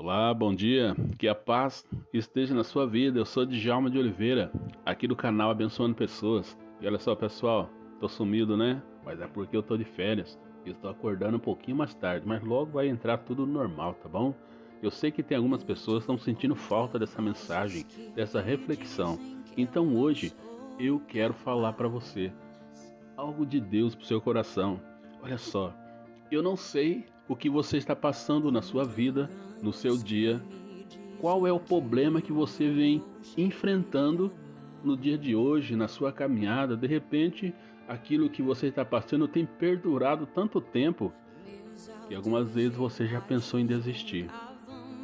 Olá, bom dia. Que a paz esteja na sua vida. Eu sou Djalma de Oliveira, aqui do canal Abençoando Pessoas. E olha só, pessoal, tô sumido, né? Mas é porque eu tô de férias. E estou acordando um pouquinho mais tarde, mas logo vai entrar tudo normal, tá bom? Eu sei que tem algumas pessoas que estão sentindo falta dessa mensagem, dessa reflexão. Então hoje eu quero falar para você algo de Deus pro seu coração. Olha só, eu não sei o que você está passando na sua vida, no seu dia, qual é o problema que você vem enfrentando no dia de hoje, na sua caminhada. De repente, aquilo que você está passando tem perdurado tanto tempo que algumas vezes você já pensou em desistir.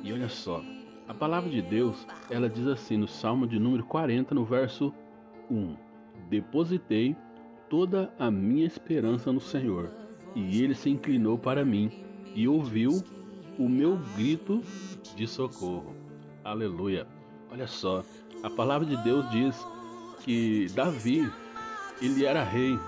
E olha só, a palavra de Deus, ela diz assim no Salmo de número 40, no verso 1: Depositei toda a minha esperança no Senhor e ele se inclinou para mim e ouviu o meu grito de socorro. Aleluia. Olha só, a palavra de Deus diz que Davi, ele era rei,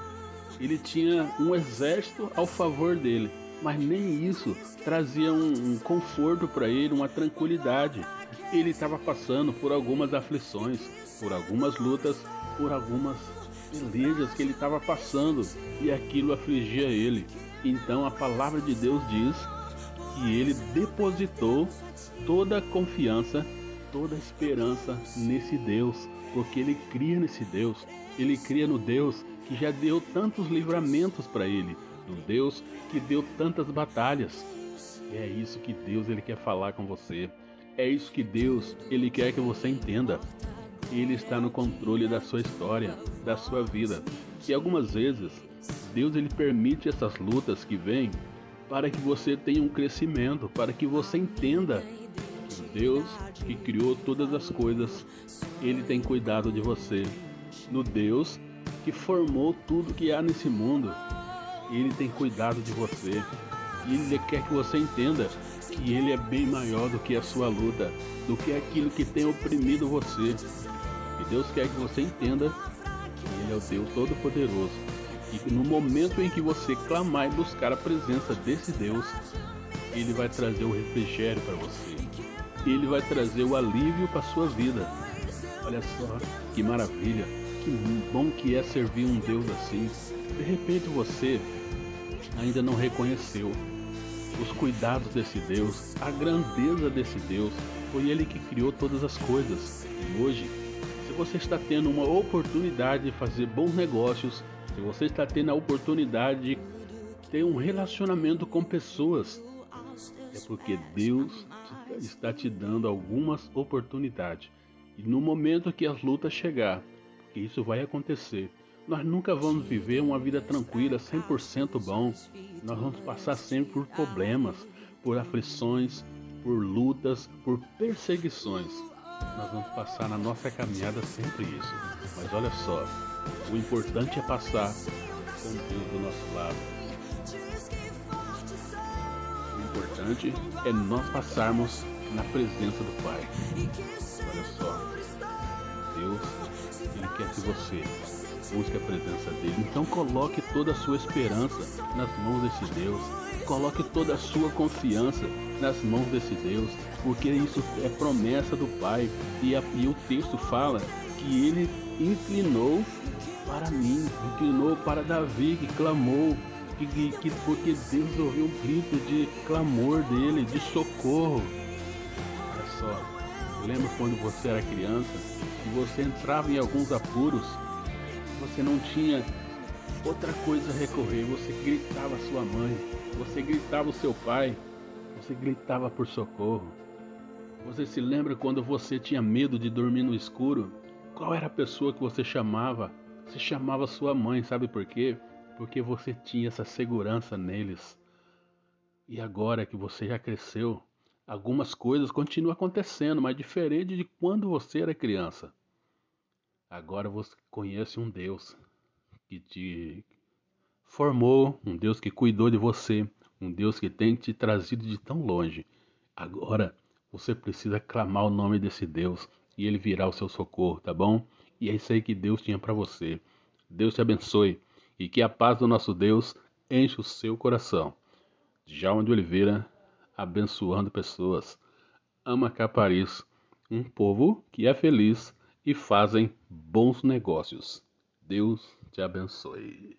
ele tinha um exército ao favor dele, mas nem isso trazia um, um conforto para ele, uma tranquilidade. Ele estava passando por algumas aflições, por algumas lutas, por algumas pelejas que ele estava passando e aquilo afligia ele. Então a palavra de Deus diz que ele depositou toda a confiança, toda a esperança nesse Deus, porque ele cria nesse Deus. Ele cria no Deus que já deu tantos livramentos para ele, no Deus que deu tantas batalhas. É isso que Deus ele quer falar com você. É isso que Deus ele quer que você entenda. Ele está no controle da sua história, da sua vida. E algumas vezes Deus ele permite essas lutas que vêm para que você tenha um crescimento, para que você entenda Deus que criou todas as coisas, ele tem cuidado de você. No Deus que formou tudo que há nesse mundo, ele tem cuidado de você. E ele quer que você entenda que ele é bem maior do que a sua luta, do que aquilo que tem oprimido você. E Deus quer que você entenda que Ele é o Deus Todo-Poderoso. Que no momento em que você clamar e buscar a presença desse Deus, Ele vai trazer o refrigério para você. Ele vai trazer o alívio para sua vida. Olha só que maravilha, que bom que é servir um Deus assim. De repente você ainda não reconheceu os cuidados desse Deus, a grandeza desse Deus. Foi Ele que criou todas as coisas. E hoje você está tendo uma oportunidade de fazer bons negócios, se você está tendo a oportunidade de ter um relacionamento com pessoas, é porque Deus está te dando algumas oportunidades. E no momento que as lutas chegar, porque isso vai acontecer, nós nunca vamos viver uma vida tranquila, 100% bom. Nós vamos passar sempre por problemas, por aflições, por lutas, por perseguições nós vamos passar na nossa caminhada sempre isso. Mas olha só, o importante é passar com Deus do nosso lado. O importante é nós passarmos na presença do Pai. Olha só, Deus, Ele quer que você busque a presença dele. Então coloque toda a sua esperança nas mãos desse Deus. Coloque toda a sua confiança nas mãos desse Deus, porque isso é promessa do Pai. E, a, e o texto fala que ele inclinou para mim, inclinou para Davi, que clamou, que, que, porque Deus ouviu um grito de clamor dele, de socorro. Olha só, lembra quando você era criança e você entrava em alguns apuros, você não tinha outra coisa a recorrer, você gritava sua mãe, você gritava o seu pai, você gritava por socorro. Você se lembra quando você tinha medo de dormir no escuro? Qual era a pessoa que você chamava? Você chamava sua mãe, sabe por quê? Porque você tinha essa segurança neles. E agora que você já cresceu, algumas coisas continuam acontecendo, mas diferente de quando você era criança. Agora você conhece um Deus que te formou, um Deus que cuidou de você, um Deus que tem te trazido de tão longe. Agora você precisa clamar o nome desse Deus e ele virá o seu socorro, tá bom? E é isso aí que Deus tinha para você. Deus te abençoe e que a paz do nosso Deus enche o seu coração. Djalma de Oliveira, abençoando pessoas. ama Capariz, um povo que é feliz e fazem bons negócios. Deus te abençoe.